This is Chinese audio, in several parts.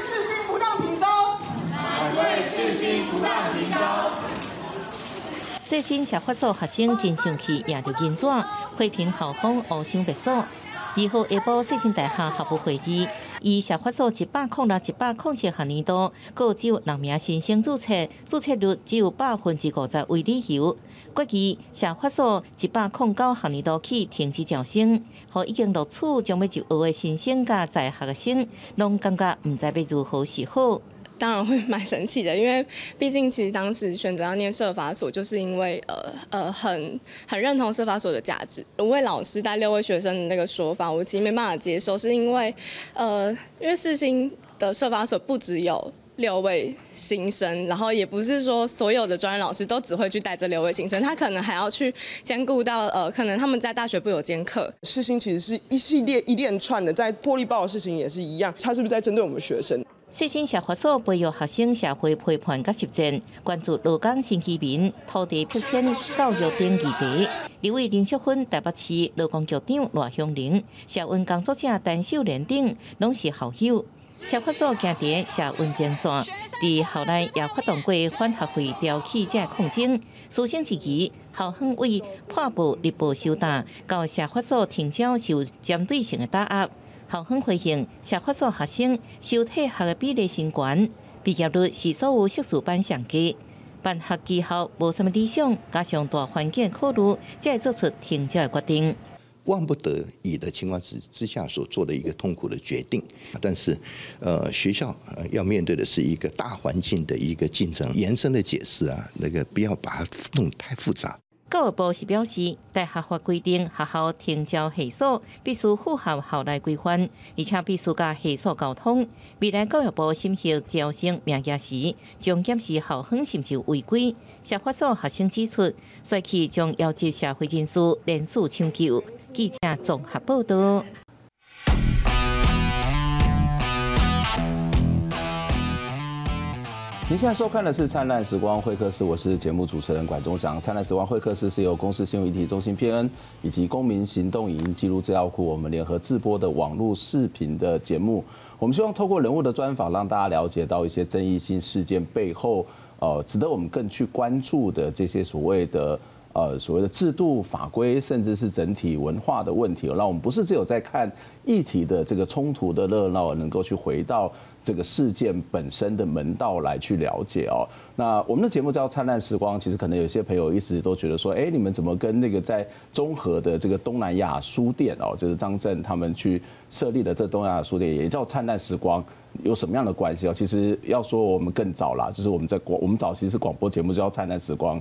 世新不当停招，反对世新不当停招。世新社发组学生真生气，赢着银纸，批评校方乌想白素。二号下晡世新大厦学务会议，以社发所一百零六、一百零七学年度，各只有六名新生注册，注册率只有百分之五十为理由。决议社发所一百零九学年度起停止招生，和已经录取将要入学的新生加在学生，拢感觉毋知要如何是好。当然会蛮生气的，因为毕竟其实当时选择要念社法所，就是因为呃呃很很认同社法所的价值。五位老师带六位学生的那个说法，我其实没办法接受，是因为呃因为世新的社法所不只有六位新生，然后也不是说所有的专任老师都只会去带这六位新生，他可能还要去兼顾到呃可能他们在大学部有兼课。世新其实是一系列一连串的，在破例报的事情也是一样，他是不是在针对我们学生？世新社发所培育学生社会批判甲实践，关注劳工新居民、土地拆迁、教育等议题。立委林淑芬、台北市劳工局长赖香伶、社运工作者陈秀莲等，拢是校友。社发所行伫社运前线，伫校内也发动过反学费调起者抗争。苏醒之际，校方为破布立报收单，到社发所停招受针对性的打压。校方回应，社发所学生修体学的比例升高，毕业率是所有硕士班上低，办学绩效无什么理想，加上大环境考虑，才做出停教的决定。万不得已的情况之之下所做的一个痛苦的决定，但是，呃，学校要面对的是一个大环境的一个竞争，延伸的解释啊，那个不要把它弄太复杂。教育部是表示，大学法规定学校停招系所必须符合校内规范，而且必须甲系所沟通。未来教育部审核招生名额时，将检视校方是不违规。社发所学生指出，帅气将要求社会人士联署抢救。记者综合报道。您现在收看的是《灿烂时光会客室》，我是节目主持人管中祥。《灿烂时光会客室》是由公司新闻议题中心 PN 以及公民行动影音记录资料库我们联合制播的网络视频的节目。我们希望透过人物的专访，让大家了解到一些争议性事件背后，呃，值得我们更去关注的这些所谓的。呃，所谓的制度法规，甚至是整体文化的问题，那我们不是只有在看议题的这个冲突的热闹，能够去回到这个事件本身的门道来去了解哦。那我们的节目叫《灿烂时光》，其实可能有些朋友一直都觉得说，哎，你们怎么跟那个在综合的这个东南亚书店哦，就是张震他们去设立的这东南亚书店，也叫《灿烂时光》，有什么样的关系哦？其实要说我们更早啦，就是我们在广，我们早期是广播节目叫《灿烂时光》。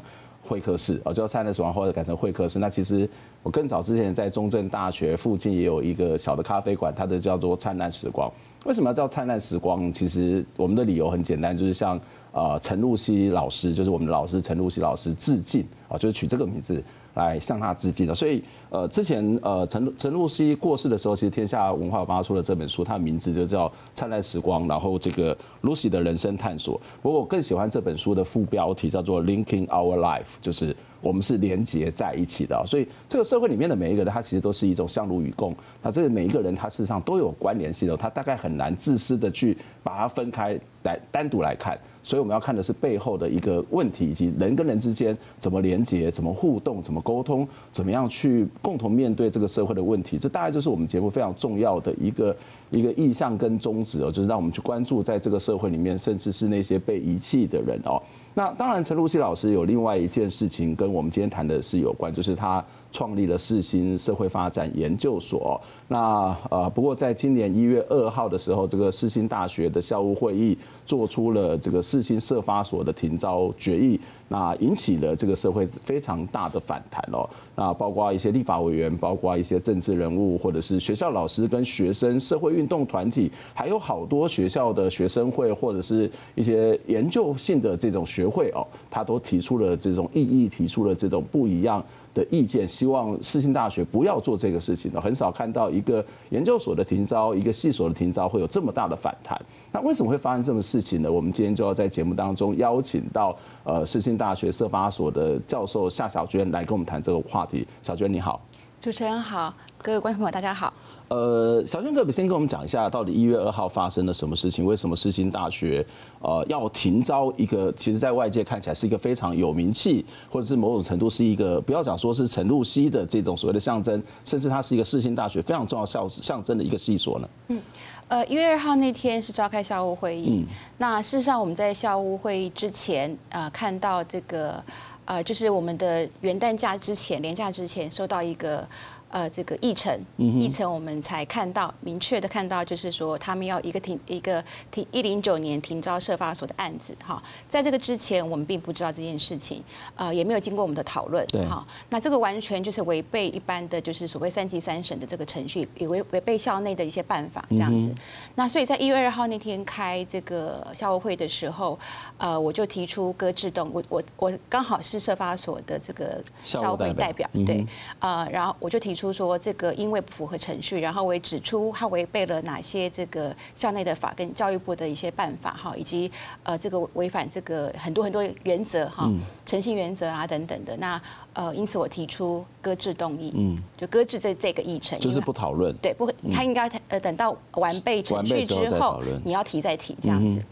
会客室啊，叫灿烂时光，或者改成会客室。那其实我更早之前在中正大学附近也有一个小的咖啡馆，它的叫做灿烂时光。为什么要叫灿烂时光？其实我们的理由很简单，就是向啊陈露西老师，就是我们的老师陈露西老师致敬啊，就是取这个名字。来向他致敬的，所以呃，之前呃，陈陈露西过世的时候，其实天下文化发出了这本书，它的名字就叫《灿烂时光》，然后这个 Lucy 的人生探索。不过我更喜欢这本书的副标题叫做 “Linking Our Life”，就是我们是连接在一起的。所以这个社会里面的每一个人，他其实都是一种相濡以共。那这个每一个人，他事实上都有关联性的，他大概很难自私的去把它分开来单独来看。所以我们要看的是背后的一个问题，以及人跟人之间怎么连接、怎么互动、怎么沟通、怎么样去共同面对这个社会的问题。这大概就是我们节目非常重要的一个一个意向跟宗旨哦，就是让我们去关注在这个社会里面，甚至是那些被遗弃的人哦。那当然，陈露西老师有另外一件事情跟我们今天谈的是有关，就是他创立了世新社会发展研究所。那呃，不过在今年一月二号的时候，这个世新大学的校务会议做出了这个世新社发所的停招决议，那引起了这个社会非常大的反弹哦。那包括一些立法委员，包括一些政治人物，或者是学校老师跟学生、社会运动团体，还有好多学校的学生会，或者是一些研究性的这种学会哦，他都提出了这种异议，提出了这种不一样的意见，希望世新大学不要做这个事情。很少看到一个研究所的停招，一个系所的停招会有这么大的反弹。那为什么会发生这么事情呢？我们今天就要在节目当中邀请到呃世新大学社发所的教授夏小娟来跟我们谈这个话题。小娟你好，主持人好，各位观众朋友大家好。呃，小轩可不先跟我们讲一下，到底一月二号发生了什么事情？为什么世新大学呃要停招一个，其实在外界看起来是一个非常有名气，或者是某种程度是一个不要讲说是陈露西的这种所谓的象征，甚至它是一个世新大学非常重要象象征的一个系所呢？嗯，呃，一月二号那天是召开校务会议。嗯，那事实上我们在校务会议之前啊、看到这个呃，就是我们的元旦假之前，连假之前收到一个。呃，这个议程，议程我们才看到明确的看到，就是说他们要一个停一个停一零九年停招设发所的案子哈，在这个之前我们并不知道这件事情，呃，也没有经过我们的讨论，哈，那这个完全就是违背一般的就是所谓三级三审的这个程序，也违违背校内的一些办法这样子。那所以在一月二号那天开这个校务会的时候，呃，我就提出搁置动，我我我刚好是设发所的这个校务会代表，对，呃，然后我就提出。就是说这个因为不符合程序，然后我也指出他违背了哪些这个校内的法跟教育部的一些办法哈，以及呃这个违反这个很多很多原则哈，诚信原则啊等等的。那呃因此我提出搁置动议，嗯，就搁置这这个议程，就是不讨论，对，不，他应该呃等到完备程序之后，你要提再提这样子。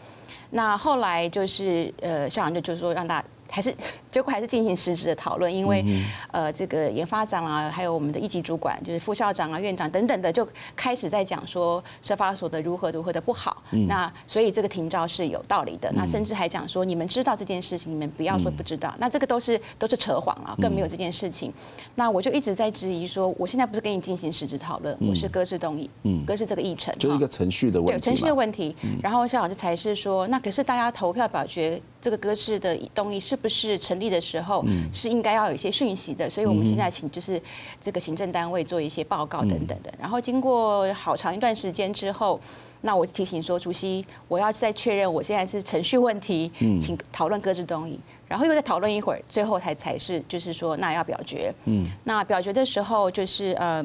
那后来就是呃校长就就是说让大家。还是 结果还是进行实质的讨论，因为呃，这个研发长啊，还有我们的一级主管，就是副校长啊、院长等等的，就开始在讲说社发所的如何如何的不好。那所以这个停招是有道理的。那甚至还讲说，你们知道这件事情，你们不要说不知道。那这个都是都是扯谎啊，更没有这件事情。那我就一直在质疑说，我现在不是跟你进行实质讨论，我是搁置动议，搁置这个议程，就是一个程序的问题。对，程序的问题。然后校长就才是说，那可是大家投票表决。这个搁置的动议是不是成立的时候是应该要有一些讯息的，所以我们现在请就是这个行政单位做一些报告等等的。然后经过好长一段时间之后，那我提醒说，主席，我要再确认我现在是程序问题，请讨论搁置动议。然后又再讨论一会儿，最后才才是就是说那要表决。嗯，那表决的时候就是呃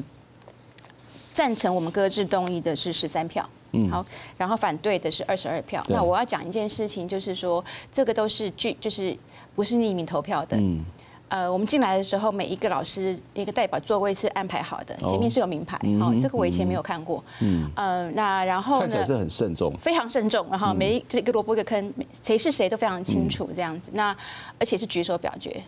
赞成我们搁置动议的是十三票。嗯，好，然后反对的是二十二票。那我要讲一件事情，就是说这个都是据，就是不是匿名投票的。嗯，呃，我们进来的时候，每一个老师一个代表座位是安排好的，前面是有名牌。哦，这个我以前没有看过。嗯，呃，那然后呢？看起来是很慎重，非常慎重。然后每一一个萝卜一个坑，谁是谁都非常清楚，这样子。那而且是举手表决。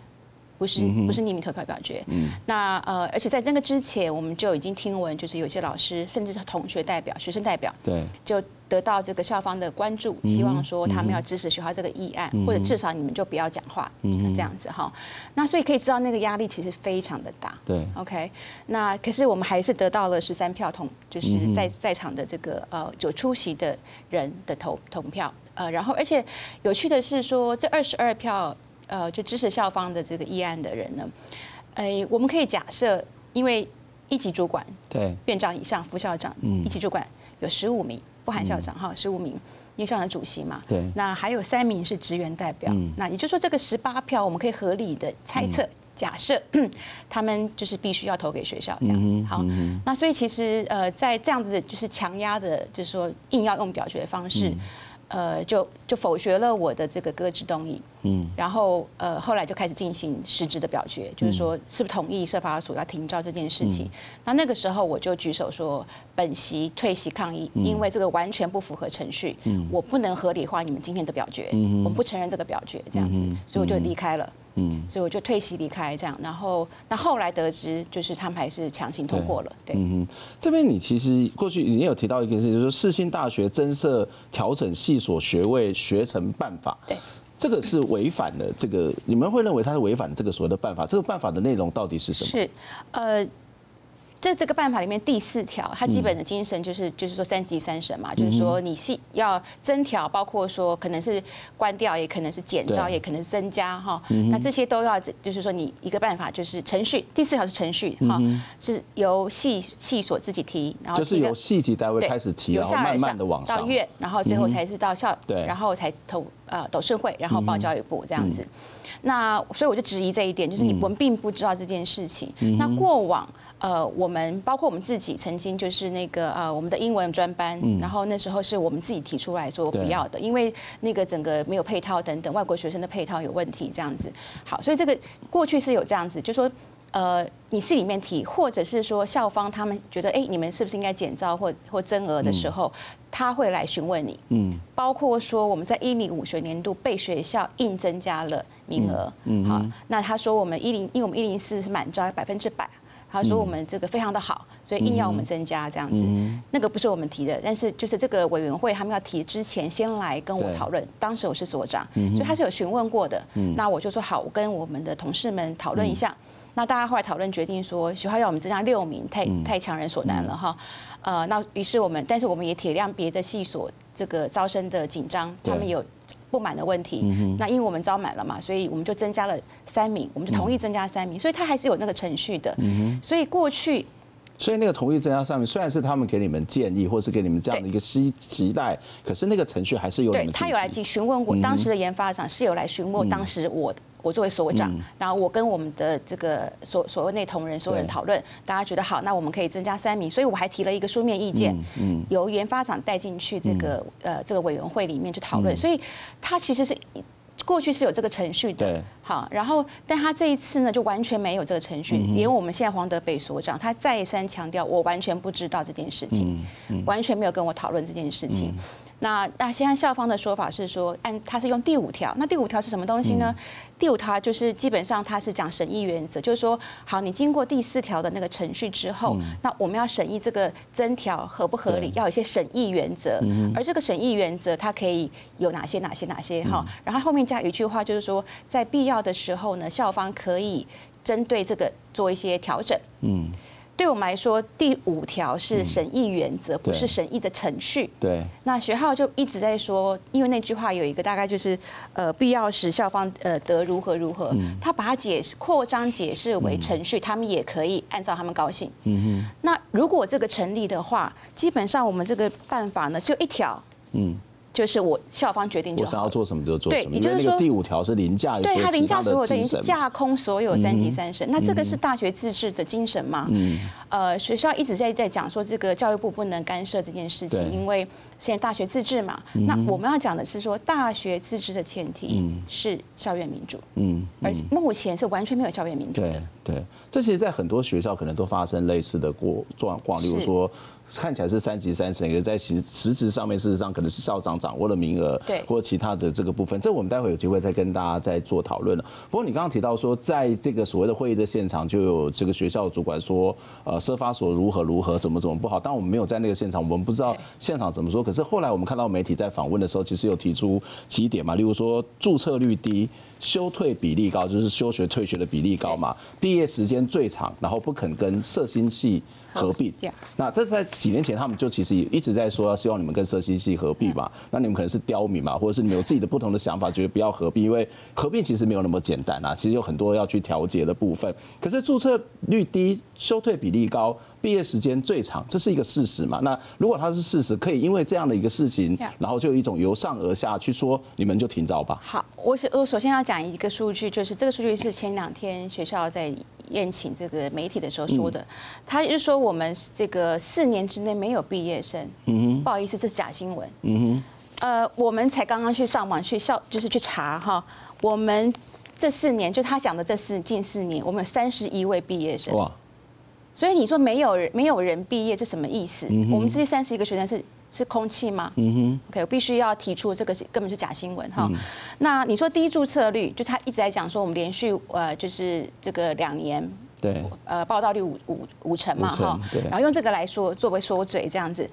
不是不是匿名投票表决，嗯、那呃，而且在这个之前，我们就已经听闻，就是有些老师，甚至是同学代表、学生代表，对，就得到这个校方的关注，希望说他们要支持学校这个议案，嗯、或者至少你们就不要讲话，嗯、这样子哈。那所以可以知道那个压力其实非常的大，对，OK。那可是我们还是得到了十三票同，就是在在场的这个呃有出席的人的投投票，呃，然后而且有趣的是说这二十二票。呃，就支持校方的这个议案的人呢，呃，我们可以假设，因为一级主管对。院长以上副校长，嗯，一级主管有十五名，不含校长哈，十五名，因为校长主席嘛，对，那还有三名是职员代表，嗯，那也就是说这个十八票，我们可以合理的猜测，假设 他们就是必须要投给学校这样，好，那所以其实呃，在这样子就是强压的，就是说硬要用表决的方式。呃，就就否决了我的这个搁置动议，嗯，然后呃，后来就开始进行实质的表决，就是说是不是同意社法所要停招这件事情。嗯、那那个时候我就举手说本席退席抗议，嗯、因为这个完全不符合程序，嗯，我不能合理化你们今天的表决，嗯，我不承认这个表决这样子，嗯、所以我就离开了。嗯，所以我就退席离开这样，然后那后来得知就是他们还是强行通过了，对。嗯嗯哼，这边你其实过去你也有提到一个事情，就是世新大学增设调整系所学位学程办法，对，这个是违反了这个，你们会认为它是违反这个所谓的办法？这个办法的内容到底是什么？是，呃。这这个办法里面第四条，它基本的精神就是就是说三级三审嘛，就是说你是要增调，包括说可能是关掉，也可能是减招，也可能是增加哈。那这些都要就是说你一个办法就是程序，第四条是程序哈，是由系系所自己提，然后就是由系级单位开始提，然后慢慢的往上。到院，然后最后才是到校，对，然后才投呃董事会，然后报教育部这样子。那所以我就质疑这一点，就是你们并不知道这件事情。那过往。呃，我们包括我们自己曾经就是那个呃，我们的英文专班，嗯、然后那时候是我们自己提出来说不要的，因为那个整个没有配套等等，外国学生的配套有问题这样子。好，所以这个过去是有这样子，就说呃，你系里面提，或者是说校方他们觉得，哎，你们是不是应该减招或或增额的时候，嗯、他会来询问你。嗯，包括说我们在一零五学年度被学校硬增加了名额。嗯，好，那他说我们一零，因为我们一零四是满招百分之百，他说我们这个非常的好，所以硬要我们增加这样子。嗯、那个不是我们提的，但是就是这个委员会他们要提之前，先来跟我讨论。当时我是所长，所以他是有询问过的。嗯，那我就说好，我跟我们的同事们讨论一下。嗯那大家后来讨论决定说，学校要我们增加六名，太太强人所难了哈。呃，那于是我们，但是我们也体谅别的系所这个招生的紧张，他们有不满的问题。那因为我们招满了嘛，所以我们就增加了三名，我们就同意增加三名，所以他还是有那个程序的。所以过去，所以那个同意增加上面，虽然是他们给你们建议，或是给你们这样的一个期期待，可是那个程序还是有。对，他有来询问过当时的研发长，是有来询问当时我。我作为所长，然后我跟我们的这个所所谓内同仁所有人讨论，大家觉得好，那我们可以增加三名，所以我还提了一个书面意见，由研发长带进去这个、嗯、呃这个委员会里面去讨论，嗯、所以他其实是过去是有这个程序的，好，然后但他这一次呢就完全没有这个程序，连我们现在黄德北所长他再三强调，我完全不知道这件事情，嗯嗯、完全没有跟我讨论这件事情。嗯那那现在校方的说法是说，按他是用第五条，那第五条是什么东西呢？嗯、第五条就是基本上他是讲审议原则，就是说，好，你经过第四条的那个程序之后，嗯、那我们要审议这个增条合不合理，要有一些审议原则，嗯、而这个审议原则它可以有哪些哪些哪些哈，嗯、然后后面加一句话，就是说，在必要的时候呢，校方可以针对这个做一些调整，嗯。对我们来说，第五条是审议原则，嗯、不是审议的程序。对，那学校就一直在说，因为那句话有一个大概就是，呃，必要时校方呃得如何如何，嗯、他把它解释扩张解释为程序，嗯、他们也可以按照他们高兴。嗯哼，那如果这个成立的话，基本上我们这个办法呢，就一条。嗯。就是我校方决定就好，我想要做什么就做什么。对，也就是说第五条是凌驾于，对他凌驾所有，等于是架空所有三级三审。那这个是大学自治的精神吗？嗯，呃，学校一直在在讲说这个教育部不能干涉这件事情，因为现在大学自治嘛。那我们要讲的是说，大学自治的前提是校园民主。嗯，而目前是完全没有校园民主的。对对，这其实，在很多学校可能都发生类似的过状况，例如说。看起来是三级三审，也在实实质上面，事实上可能是校长掌握了名额，对，或其他的这个部分，这我们待会有机会再跟大家再做讨论了。不过你刚刚提到说，在这个所谓的会议的现场，就有这个学校主管说，呃，社发所如何如何，怎么怎么不好。但我们没有在那个现场，我们不知道现场怎么说。可是后来我们看到媒体在访问的时候，其实有提出几点嘛，例如说注册率低。休退比例高，就是休学退学的比例高嘛。毕业时间最长，然后不肯跟社心系合并。那这是在几年前，他们就其实也一直在说，要希望你们跟社心系合并嘛。那你们可能是刁民嘛，或者是你们有自己的不同的想法，觉得不要合并，因为合并其实没有那么简单啊。其实有很多要去调节的部分。可是注册率低，休退比例高。毕业时间最长，这是一个事实嘛？那如果它是事实，可以因为这样的一个事情，然后就有一种由上而下去说，你们就停招吧。好，我首我首先要讲一个数据，就是这个数据是前两天学校在宴请这个媒体的时候说的，嗯、他就说我们这个四年之内没有毕业生。嗯哼，不好意思，这是假新闻。嗯哼，呃，我们才刚刚去上网去校，就是去查哈，我们这四年就他讲的这四近四年，我们有三十一位毕业生。哇。所以你说没有人没有人毕业，这什么意思？嗯、我们这些三十一个学生是是空气吗？嗯哼，OK，我必须要提出这个是根本是假新闻哈。嗯、那你说低注册率，就他一直在讲说我们连续呃就是这个两年对呃报道率五五五成嘛哈，然后用这个来说作为缩嘴这样子。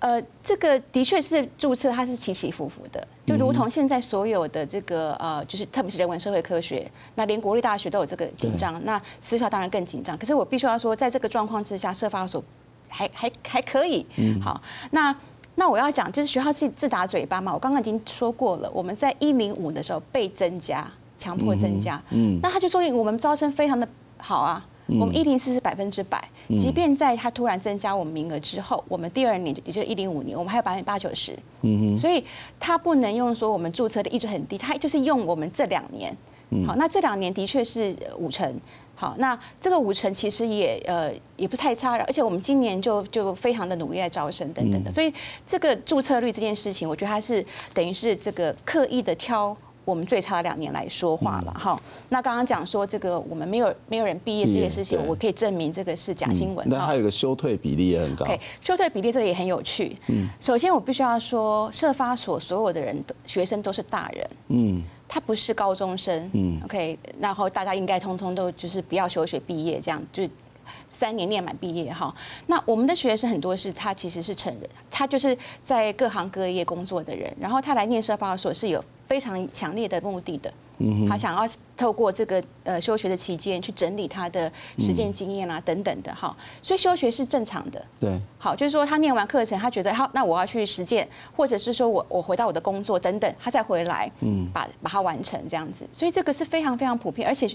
呃，这个的确是注册，它是起起伏伏的，就如同现在所有的这个呃，就是特别是人文社会科学，那连国立大学都有这个紧张，那私校当然更紧张。可是我必须要说，在这个状况之下，社发所还还还可以。嗯，好，那那我要讲，就是学校自己自打嘴巴嘛。我刚刚已经说过了，我们在一零五的时候被增加，强迫增加。嗯，嗯那他就说我们招生非常的好啊。我们一零四是百分之百，即便在他突然增加我们名额之后，我们第二年也就是一零五年，我们还有百分之八九十。嗯哼，所以它不能用说我们注册的一直很低，它就是用我们这两年。好，那这两年的确是五成。好，那这个五成其实也呃也不太差，而且我们今年就就非常的努力在招生等等的，所以这个注册率这件事情，我觉得它是等于是这个刻意的挑。我们最差的两年来说话了哈。那刚刚讲说这个我们没有没有人毕业这个事情，我可以证明这个是假新闻。那还有一个休退比例也很高。对，休退比例这个也很有趣。嗯，首先我必须要说，社发所所有的人都学生都是大人。嗯。他不是高中生。嗯。OK，然后大家应该通通都就是不要休学毕业，这样就是三年念满毕业哈。那我们的学生很多是他其实是成人，他就是在各行各业工作的人，然后他来念社发所是有。非常强烈的目的的，他想要透过这个呃休学的期间去整理他的实践经验啊等等的哈，所以休学是正常的。对，好，就是说他念完课程，他觉得好，那我要去实践，或者是说我我回到我的工作等等，他再回来，嗯，把把它完成这样子，所以这个是非常非常普遍，而且。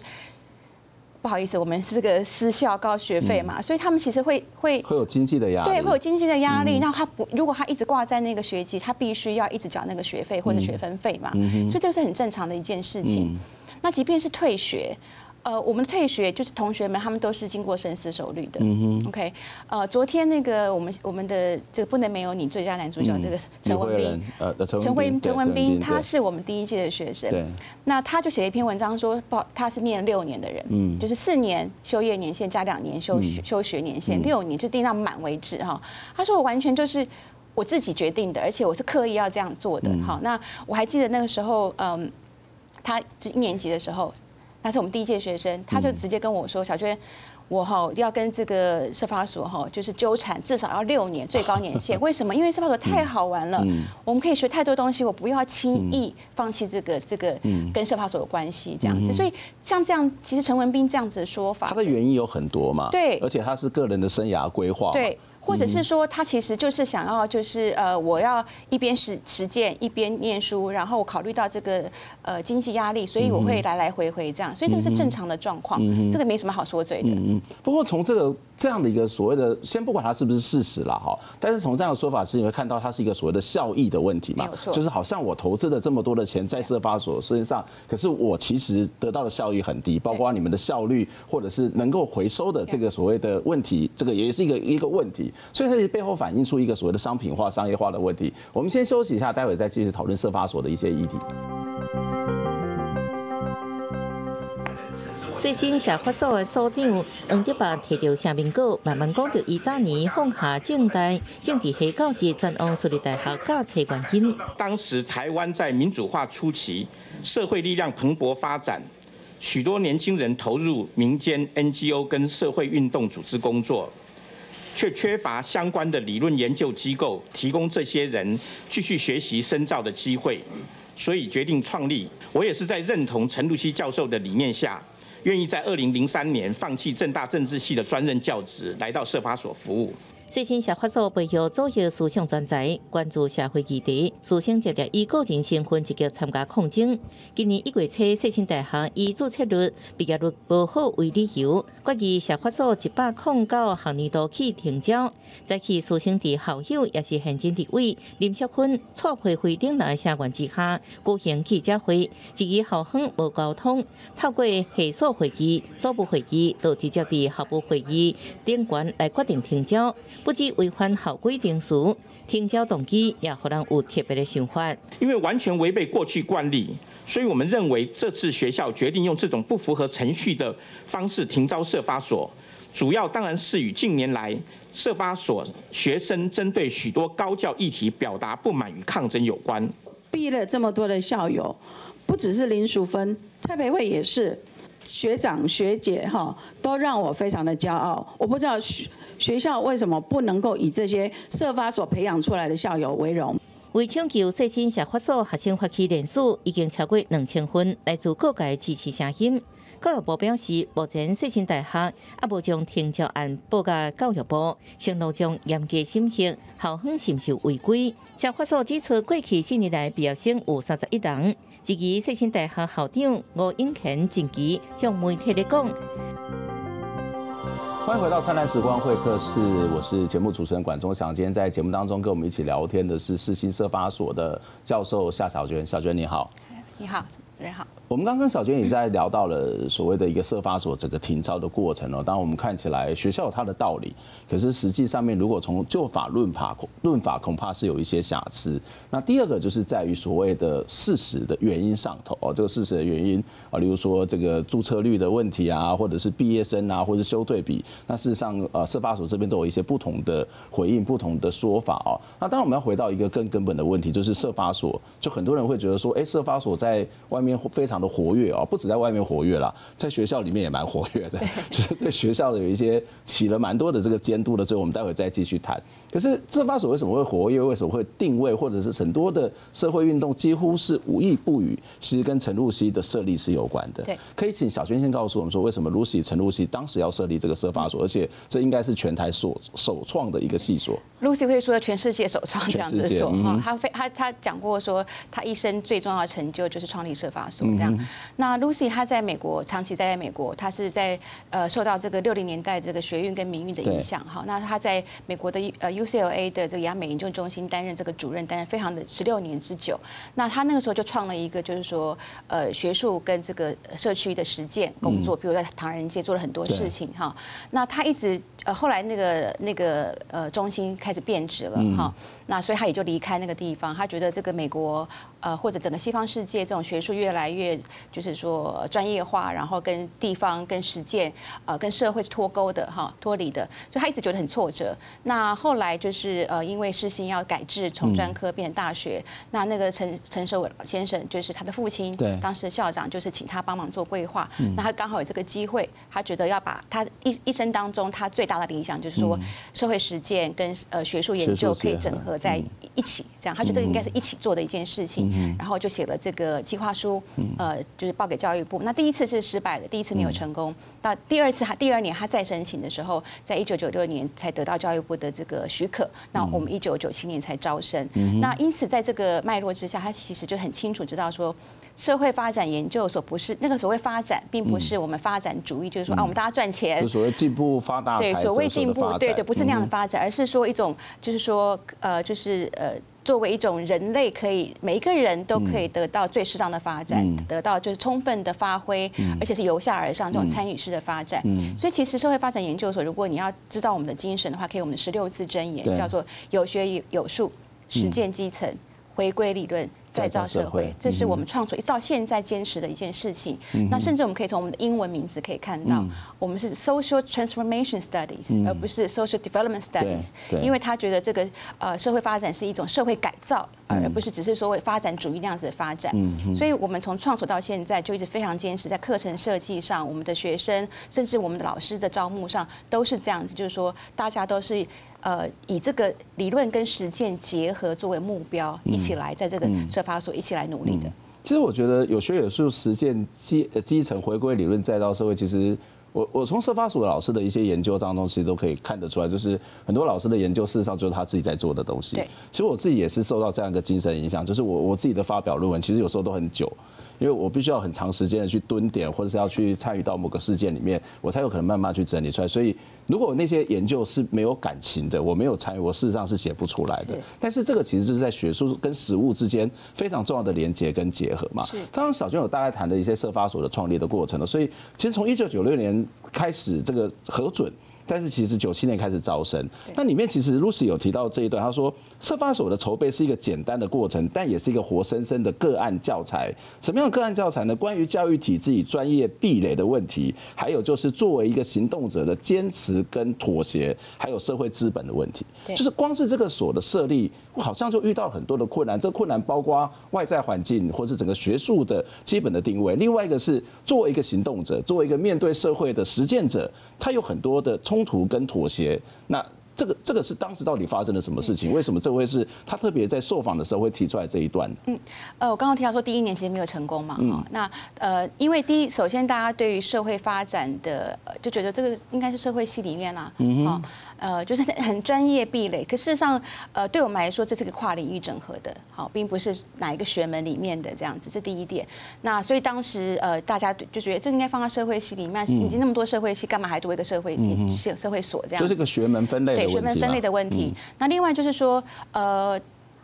不好意思，我们是个私校高学费嘛，嗯、所以他们其实会会会有经济的压力，对，会有经济的压力。那、嗯、他不，如果他一直挂在那个学籍，他必须要一直缴那个学费或者学分费嘛，嗯、所以这是很正常的一件事情。嗯、那即便是退学。呃，我们退学就是同学们，他们都是经过深思熟虑的。嗯哼。OK，呃，昨天那个我们我们的这个不能没有你最佳男主角这个陈文斌，呃，陈文陈文彬，他是我们第一届的学生。对。那他就写了一篇文章说，不，他是念六年的人，嗯，就是四年修业年限加两年休学休学年限，六年就定到满为止哈。他说我完全就是我自己决定的，而且我是刻意要这样做的。好，那我还记得那个时候，嗯，他就一年级的时候。他是我们第一届学生，他就直接跟我说：“小娟，我哈要跟这个社法所哈，就是纠缠至少要六年最高年限。为什么？因为社法所太好玩了，我们可以学太多东西，我不要轻易放弃这个这个跟社法所有关系这样子。所以像这样，其实陈文斌这样子的说法，他的原因有很多嘛，对，而且他是个人的生涯规划，对。”或者是说，他其实就是想要，就是呃，我要一边实实践，一边念书，然后考虑到这个呃经济压力，所以我会来来回回这样，所以这个是正常的状况，这个没什么好说嘴的。嗯，不过从这个。这样的一个所谓的，先不管它是不是事实了哈，但是从这样的说法是，你会看到它是一个所谓的效益的问题嘛，就是好像我投资了这么多的钱在社发所身上，可是我其实得到的效益很低，包括你们的效率或者是能够回收的这个所谓的问题，这个也是一个一个问题，所以它背后反映出一个所谓的商品化、商业化的问题。我们先休息一下，待会再继续讨论社发所的一些议题。最新社发所的所长黄德拔提着声明稿，慢慢讲着伊早年放下政大，政治黑教节转往私立大学教册关键。当时台湾在民主化初期，社会力量蓬勃发展，许多年轻人投入民间 NGO 跟社会运动组织工作，却缺乏相关的理论研究机构提供这些人继续学习深造的机会，所以决定创立。我也是在认同陈露西教授的理念下。愿意在二零零三年放弃正大政治系的专任教职，来到社发所服务。最新社发所培育左翼思想专才，关注社会议题，思想直接以个人身份积极参加抗争。今年一月初，世新大学以注册率、毕业率不好为理由，决议社发所一百零九学年度起停招。在其思想的校友也是现任立委林淑芬错配会顶来声援之下，举行记者会，质疑校方无沟通，透过系所会议、所部会议，都直接的校部会议顶管来决定停招。不只违反校规定时，停招动机也可能有特别的想法。因为完全违背过去惯例，所以我们认为这次学校决定用这种不符合程序的方式停招社发所，主要当然是与近年来社发所学生针对许多高教议题表达不满与抗争有关。毕了这么多的校友，不只是林淑芬，蔡培慧也是。学长学姐哈，都让我非常的骄傲。我不知道学学校为什么不能够以这些社发所培养出来的校友为荣。为抢救世新社发所学生发起连署，已经超过两千份，来自各界支持声音。教育部表示，目前世新大学也无将停招案报告教育部，承诺将严格审核校方是不是违规。社发所指出，过去四年来毕业生有三十一人。质疑世新大学校长吴英权近期向媒体的讲。欢迎回到灿烂时光会客室，我是节目主持人管中祥。今天在节目当中跟我们一起聊天的是世新社发所的教授夏小娟，小娟你好。你好，主持人好。我们刚刚小娟也在聊到了所谓的一个社发所整个停招的过程哦。当然我们看起来学校有它的道理，可是实际上面如果从旧法论法论法，恐怕是有一些瑕疵。那第二个就是在于所谓的事实的原因上头哦，这个事实的原因啊，例如说这个注册率的问题啊，或者是毕业生啊，或者是修对比，那事实上呃社发所这边都有一些不同的回应、不同的说法哦。那当然我们要回到一个更根本的问题，就是社发所，就很多人会觉得说，哎，社发所在外面非常的活跃哦，不止在外面活跃啦，在学校里面也蛮活跃的，就是对学校的有一些起了蛮多的这个监督的，所以我们待会再继续谈。可是社发所为什么会活跃？为什么会定位？或者是很多的社会运动几乎是无意不语，其实跟陈露西的设立是有关的。对，可以请小娟先告诉我们说，为什么 Lucy 陈露西当时要设立这个社发所，而且这应该是全台所首创的一个系所。Lucy 可以说全世界首创这样子所哈，他非他他讲过说，他一生最重要的成就就是创立社发所这样。那 Lucy 他在美国长期在美国，他是在呃受到这个六零年代这个学运跟民运的影响哈。那他在美国的呃 UCLA 的这个亚美研究中心担任这个主任，担任非常的十六年之久。那他那个时候就创了一个就是说呃学术跟这个社区的实践工作，比如在唐人街做了很多事情哈。那他一直呃后来那个那个呃中心开始变质了哈。那所以他也就离开那个地方，他觉得这个美国呃或者整个西方世界这种学术越来越就是说专业化，然后跟地方跟实践呃跟社会是脱钩的哈脱离的，所以他一直觉得很挫折。那后来就是呃因为世新要改制，从专科变成大学，那那个陈陈守伟先生就是他的父亲，对，当时校长就是请他帮忙做规划，那他刚好有这个机会，他觉得要把他一一生当中他最大的理想就是说社会实践跟呃学术研究可以整合。在一起，这样他觉得这个应该是一起做的一件事情，然后就写了这个计划书，呃，就是报给教育部。那第一次是失败的，第一次没有成功。到第二次，他第二年他再申请的时候，在一九九六年才得到教育部的这个许可。那我们一九九七年才招生。那因此在这个脉络之下，他其实就很清楚知道说。社会发展研究所不是那个所谓发展，并不是我们发展主义，就是说啊，我们大家赚钱，就所谓进步发大财，对，所谓进步，对对，不是那样的发展，而是说一种，就是说呃，就是呃，作为一种人类，可以每一个人都可以得到最适当的发展，得到就是充分的发挥，而且是由下而上这种参与式的发展。所以其实社会发展研究所，如果你要知道我们的精神的话，可以我们的十六字箴言叫做有学有术，实践基层，回归理论。再造社会，这是我们创作到现在坚持的一件事情。那甚至我们可以从我们的英文名字可以看到，我们是 Social Transformation Studies，而不是 Social Development Studies。因为他觉得这个呃社会发展是一种社会改造，而不是只是说为发展主义那样子的发展。所以我们从创所到现在就一直非常坚持在课程设计上，我们的学生甚至我们的老师的招募上都是这样子，就是说大家都是。呃，以这个理论跟实践结合作为目标，一起来在这个社发所一起来努力的。其实我觉得有学有术，实践基基层回归理论再到社会，其实我我从社发所的老师的一些研究当中，其实都可以看得出来，就是很多老师的研究事实上就是他自己在做的东西。对，其实我自己也是受到这样一个精神影响，就是我我自己的发表论文，其实有时候都很久。因为我必须要很长时间的去蹲点，或者是要去参与到某个事件里面，我才有可能慢慢去整理出来。所以，如果那些研究是没有感情的，我没有参与，我事实上是写不出来的。但是这个其实就是在学术跟实务之间非常重要的连接跟结合嘛。刚刚小娟有大概谈的一些社发所的创立的过程了，所以其实从一九九六年开始这个核准。但是其实九七年开始招生，那里面其实 Lucy 有提到这一段，他说设发所的筹备是一个简单的过程，但也是一个活生生的个案教材。什么样的个案教材呢？关于教育体制与专业壁垒的问题，还有就是作为一个行动者的坚持跟妥协，还有社会资本的问题。就是光是这个所的设立，好像就遇到很多的困难。这个困难包括外在环境，或是整个学术的基本的定位。另外一个是作为一个行动者，作为一个面对社会的实践者，他有很多的。冲突跟妥协，那这个这个是当时到底发生了什么事情？为什么这位是他特别在受访的时候会提出来这一段？嗯，呃，我刚刚提到说第一年其实没有成功嘛，嗯，那呃，因为第一，首先大家对于社会发展的就觉得这个应该是社会系里面啦，嗯哼。呃，就是很专业壁垒，可事实上，呃，对我们来说，这是个跨领域整合的，好，并不是哪一个学门里面的这样子，这第一点。那所以当时，呃，大家就觉得这应该放到社会系里面，已经那么多社会系，干嘛还多一个社会社社会所这样？就是个学门分类，对学门分类的问题。那另外就是说，呃。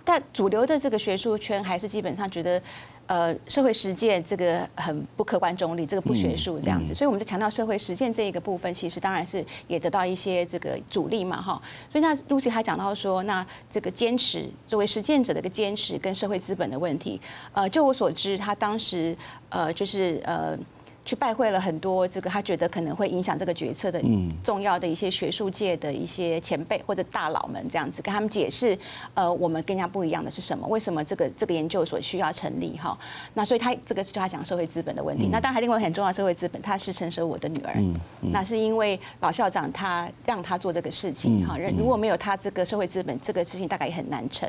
但主流的这个学术圈还是基本上觉得。呃，社会实践这个很不客观中立，这个不学术这样子，所以我们在强调社会实践这一个部分，其实当然是也得到一些这个阻力嘛，哈。所以那 Lucy 还讲到说，那这个坚持作为实践者的一个坚持跟社会资本的问题，呃，就我所知，他当时呃就是呃。去拜会了很多这个他觉得可能会影响这个决策的重要的一些学术界的一些前辈或者大佬们这样子跟他们解释，呃，我们更加不一样的是什么？为什么这个这个研究所需要成立？哈，那所以他这个就他讲社会资本的问题。那当然，另外很重要的社会资本，他是陈舍我的女儿。那是因为老校长他让他做这个事情。哈，如果没有他这个社会资本，这个事情大概也很难成。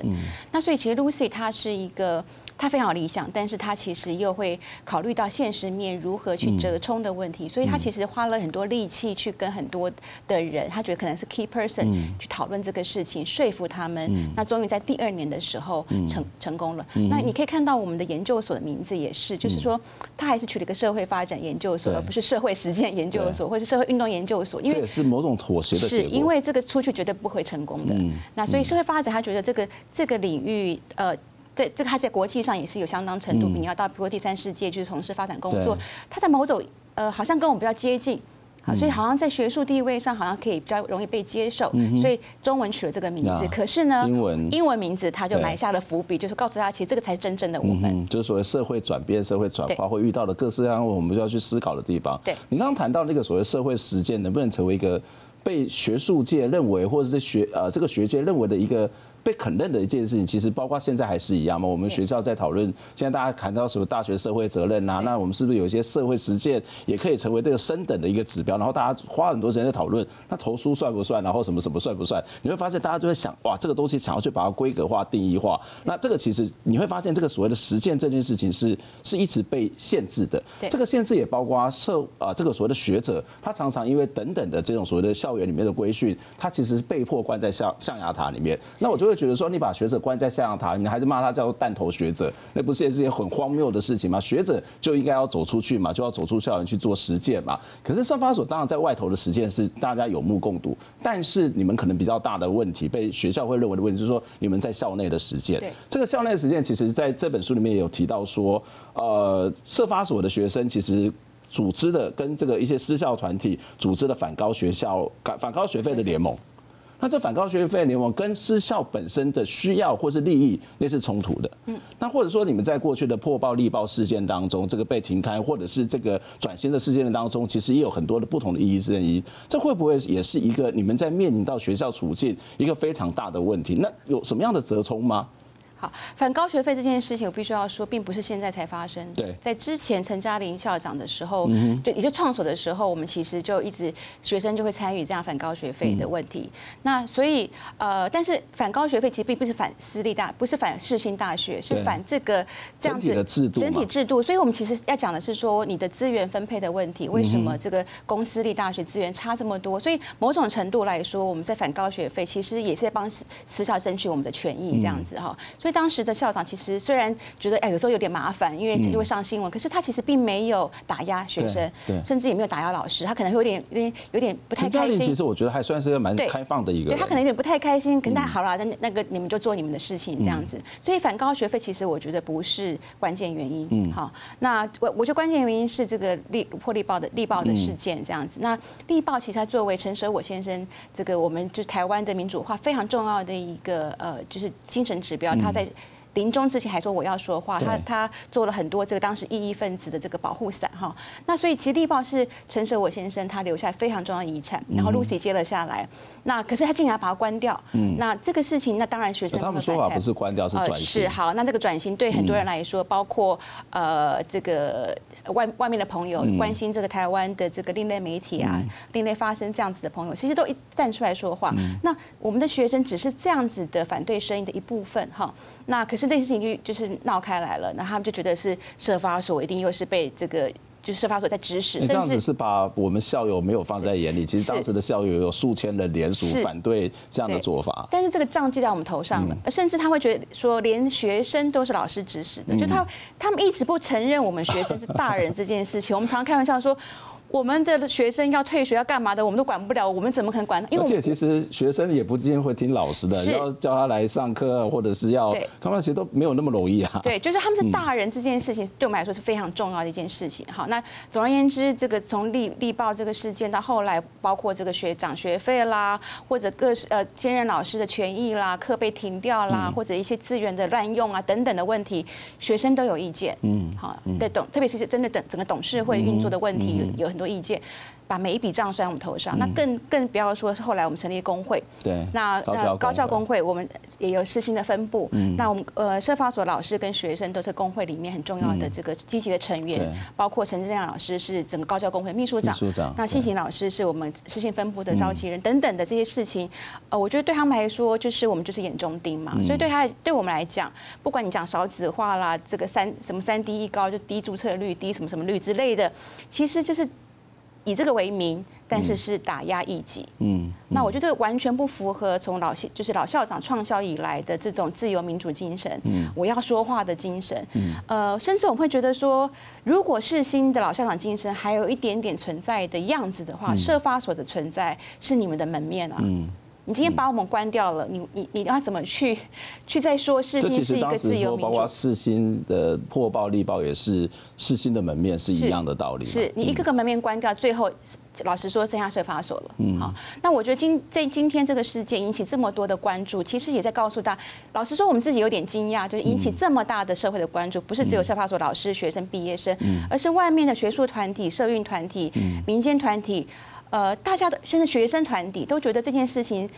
那所以其实 Lucy 她是一个。他非常理想，但是他其实又会考虑到现实面如何去折冲的问题，所以他其实花了很多力气去跟很多的人，他觉得可能是 key person 去讨论这个事情，说服他们。那终于在第二年的时候成成功了。那你可以看到我们的研究所的名字也是，就是说他还是取了一个社会发展研究所，而不是社会实践研究所或是社会运动研究所，因为这是某种妥协的。是因为这个出去绝对不会成功的。那所以社会发展，他觉得这个这个领域呃。对，这个他在国际上也是有相当程度，你要到比如第三世界去从事发展工作，他在某种呃，好像跟我们比较接近，好，所以好像在学术地位上好像可以比较容易被接受，所以中文取了这个名字。可是呢，英文英文名字他就埋下了伏笔，就是告诉大家，其实这个才是真正的我们，就是所谓社会转变、社会转化会遇到的各式各样我们就要去思考的地方。对，你刚刚谈到那个所谓社会实践能不能成为一个被学术界认为，或者是学呃这个学界认为的一个。被肯认的一件事情，其实包括现在还是一样嘛。我们学校在讨论，现在大家谈到什么大学社会责任呐、啊，那我们是不是有一些社会实践也可以成为这个升等的一个指标？然后大家花很多时间在讨论，那投书算不算？然后什么什么算不算？你会发现大家就会想，哇，这个东西想要去把它规格化、定义化。那这个其实你会发现，这个所谓的实践这件事情是是一直被限制的。这个限制也包括社啊，这个所谓的学者，他常常因为等等的这种所谓的校园里面的规训，他其实是被迫关在象象牙塔里面。那我就会觉得说，你把学者关在象牙塔，你还是骂他叫做弹头学者，那不是也是一件很荒谬的事情吗？学者就应该要走出去嘛，就要走出校园去做实践嘛。可是社发所当然在外头的实践是大家有目共睹，但是你们可能比较大的问题，被学校会认为的问题，就是说你们在校内的实践。这个校内实践，其实在这本书里面也有提到说，呃，社发所的学生其实组织的跟这个一些私校团体组织的反高学校、反高学费的联盟。那这反高学费联盟跟私校本身的需要或是利益那是冲突的。嗯，那或者说你们在过去的破报力报事件当中，这个被停刊或者是这个转型的事件当中，其实也有很多的不同的意义之一。这会不会也是一个你们在面临到学校处境一个非常大的问题？那有什么样的折冲吗？好，反高学费这件事情，我必须要说，并不是现在才发生。对，在之前陈嘉玲校长的时候，嗯，就也就创所的时候，我们其实就一直学生就会参与这样反高学费的问题。嗯、那所以呃，但是反高学费其实并不是反私立大，不是反世新大学，是反这个这样子的制度，整体制度。所以我们其实要讲的是说，你的资源分配的问题，为什么这个公私立大学资源差这么多？所以某种程度来说，我们在反高学费，其实也是在帮私校争取我们的权益，这样子哈。所以。当时的校长其实虽然觉得哎，有时候有点麻烦，因为就会上新闻，可是他其实并没有打压学生，甚至也没有打压老师，他可能会有点有点有点不太开心。其实我觉得还算是个蛮开放的一个，对，他可能有点不太开心，跟大家好了，那那个你们就做你们的事情这样子。所以反高学费其实我觉得不是关键原因。嗯，好，那我我觉得关键原因是这个立破立报的立报的事件这样子。那立报其实他作为陈舍我先生这个我们就是台湾的民主化非常重要的一个呃就是精神指标，他在。sea, 临终之前还说我要说话，他他做了很多这个当时异议分子的这个保护伞哈，那所以其实立报是陈舍我先生他留下非常重要的遗产，然后 Lucy 接了下来。那可是他竟然把它关掉，嗯，那这个事情，那当然学生他们说法不是关掉，是转型。是好，那这个转型对很多人来说，包括呃这个外外面的朋友关心这个台湾的这个另类媒体啊，另类发生这样子的朋友，其实都一站出来说话。那我们的学生只是这样子的反对声音的一部分哈。那可是这件事情就就是闹开来了，那他们就觉得是社发所一定又是被这个。就是社发所在指使，你这样子是把我们校友没有放在眼里。其实当时的校友有数千人联署反对这样的做法。但是这个账记在我们头上了，甚至他会觉得说，连学生都是老师指使的，就他他们一直不承认我们学生是大人这件事情。我们常常开玩笑说。我们的学生要退学要干嘛的，我们都管不了，我们怎么可能管？因为而且其实学生也不一定会听老师的，要叫他来上课，或者是要，他们其实都没有那么容易啊。对，就是他们是大人这件事情，对我们来说是非常重要的一件事情。好，那总而言之，这个从力力报这个事件到后来，包括这个学长学费啦，或者各呃兼任老师的权益啦，课被停掉啦，或者一些资源的滥用啊等等的问题，学生都有意见。嗯，好，对董，特别是针对整整个董事会运作的问题，有很。多意见，把每一笔账算我们头上。那更更不要说是后来我们成立工会，对，那那高教工会，我们也有世新的分布。嗯，那我们呃社发所老师跟学生都是工会里面很重要的这个积极的成员，包括陈志亮老师是整个高校工会秘书长，秘书长。那信晴老师是我们世新分部的召集人等等的这些事情，呃，我觉得对他们来说，就是我们就是眼中钉嘛。所以对他对我们来讲，不管你讲少子化啦，这个三什么三低一高，就低注册率、低什么什么率之类的，其实就是。以这个为名，但是是打压异己。嗯，嗯，那我觉得这个完全不符合从老校就是老校长创校以来的这种自由民主精神。嗯，我要说话的精神。嗯，呃，甚至我们会觉得说，如果是新的老校长精神还有一点点存在的样子的话，社发所的存在是你们的门面啊。嗯。你今天把我们关掉了，你你你要怎么去去再说事情是一个自由民主？包括世新的破暴力爆也是世新的门面是一样的道理。是你一个个门面关掉，最后老实说剩下社发所了。嗯，好，那我觉得今在今天这个事件引起这么多的关注，其实也在告诉大家，老实说我们自己有点惊讶，就是引起这么大的社会的关注，不是只有社发所老师、学生、毕业生，而是外面的学术团体、社运团体、民间团体。呃，大家的甚至学生团体都觉得这件事情，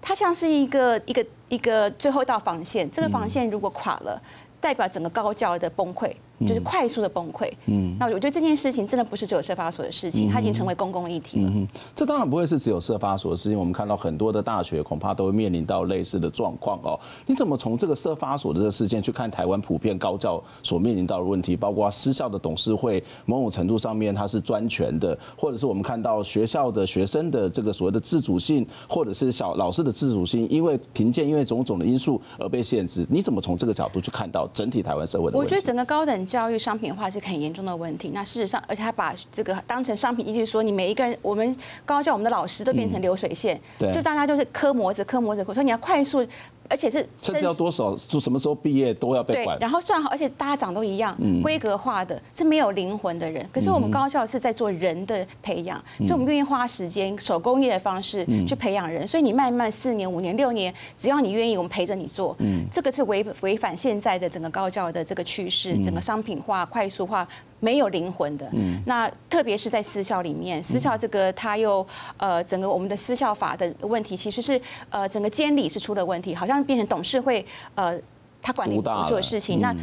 它像是一个一个一个最后一道防线，这个防线如果垮了，代表整个高教的崩溃。就是快速的崩溃。嗯，那我觉得这件事情真的不是只有社发所的事情，它已经成为公共议题了。嗯，这当然不会是只有社发所的事情。我们看到很多的大学恐怕都会面临到类似的状况哦。你怎么从这个社发所的这个事件去看台湾普遍高教所面临到的问题？包括私校的董事会某种程度上面它是专权的，或者是我们看到学校的学生的这个所谓的自主性，或者是小老师的自主性，因为凭借因为种种的因素而被限制。你怎么从这个角度去看到整体台湾社会的问题？我觉得整个高等教育商品化是很严重的问题。那事实上，而且他把这个当成商品，意思说你每一个人，我们高校我们的老师都变成流水线，就大家就是磕模子、磕模子，我说你要快速。而且是甚至要多少，就什么时候毕业都要被管。对，然后算好，而且大家长都一样，规格化的，是没有灵魂的人。可是我们高校是在做人的培养，所以我们愿意花时间手工业的方式去培养人。所以你慢慢四年、五年、六年，只要你愿意，我们陪着你做。嗯这个是违违反现在的整个高教的这个趋势，整个商品化、快速化。没有灵魂的，那特别是在私校里面，私校这个他又呃，整个我们的私校法的问题，其实是呃，整个监理是出了问题，好像变成董事会呃，他管理所有事情，那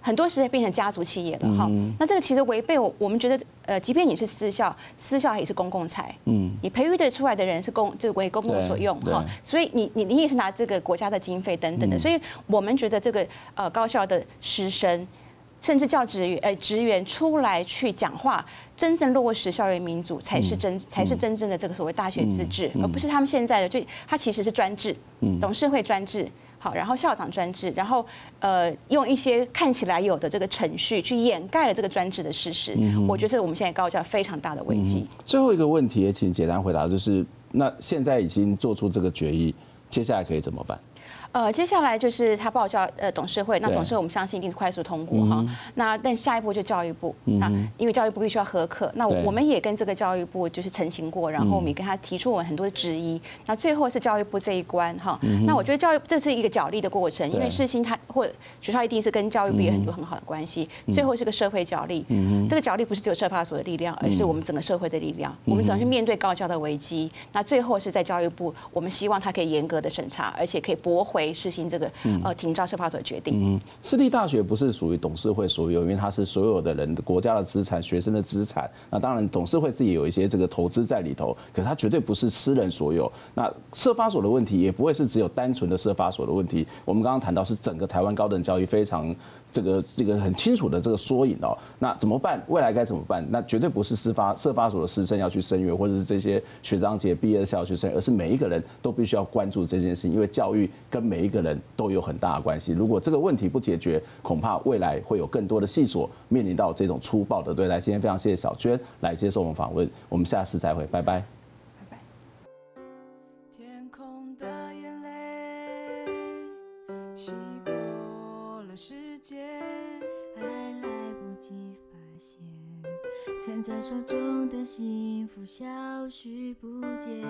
很多时候变成家族企业了哈。那这个其实违背我，我们觉得呃，即便你是私校，私校也是公共财，嗯，你培育的出来的人是公，就为公共所用哈，所以你你你也是拿这个国家的经费等等的，所以我们觉得这个呃高校的师生。甚至教职员、呃职员出来去讲话，真正落实校园民主，才是真才是真正的这个所谓大学自治，而不是他们现在的，就他其实是专制，董事会专制，好，然后校长专制，然后呃用一些看起来有的这个程序去掩盖了这个专制的事实，我觉得这是我们现在高教非常大的危机。最后一个问题也请简单回答，就是那现在已经做出这个决议，接下来可以怎么办？呃，接下来就是他报教呃董事会，那董事会我们相信一定是快速通过哈。那但下一步就教育部，那因为教育部必须要核可，那我们也跟这个教育部就是澄清过，然后我们也跟他提出我们很多的质疑。那最后是教育部这一关哈。那我觉得教育这是一个角力的过程，因为世新他或学校一定是跟教育部有很多很好的关系。最后是个社会角力，这个角力不是只有社发所的力量，而是我们整个社会的力量。我们怎么去面对高教的危机？那最后是在教育部，我们希望他可以严格的审查，而且可以驳回。实行这个呃停招社发所的决定。嗯，私立大学不是属于董事会所有，因为它是所有的人国家的资产、学生的资产。那当然董事会自己有一些这个投资在里头，可是它绝对不是私人所有。那社发所的问题也不会是只有单纯的社发所的问题。我们刚刚谈到是整个台湾高等教育非常。这个这个很清楚的这个缩影哦。那怎么办？未来该怎么办？那绝对不是私发社发所的师生要去声援，或者是这些学长姐毕业的校学生，而是每一个人都必须要关注这件事情，因为教育跟每一个人都有很大的关系。如果这个问题不解决，恐怕未来会有更多的细所面临到这种粗暴的对待。今天非常谢谢小娟来接受我们访问，我们下次再会，拜拜。攒在手中的幸福消失不见，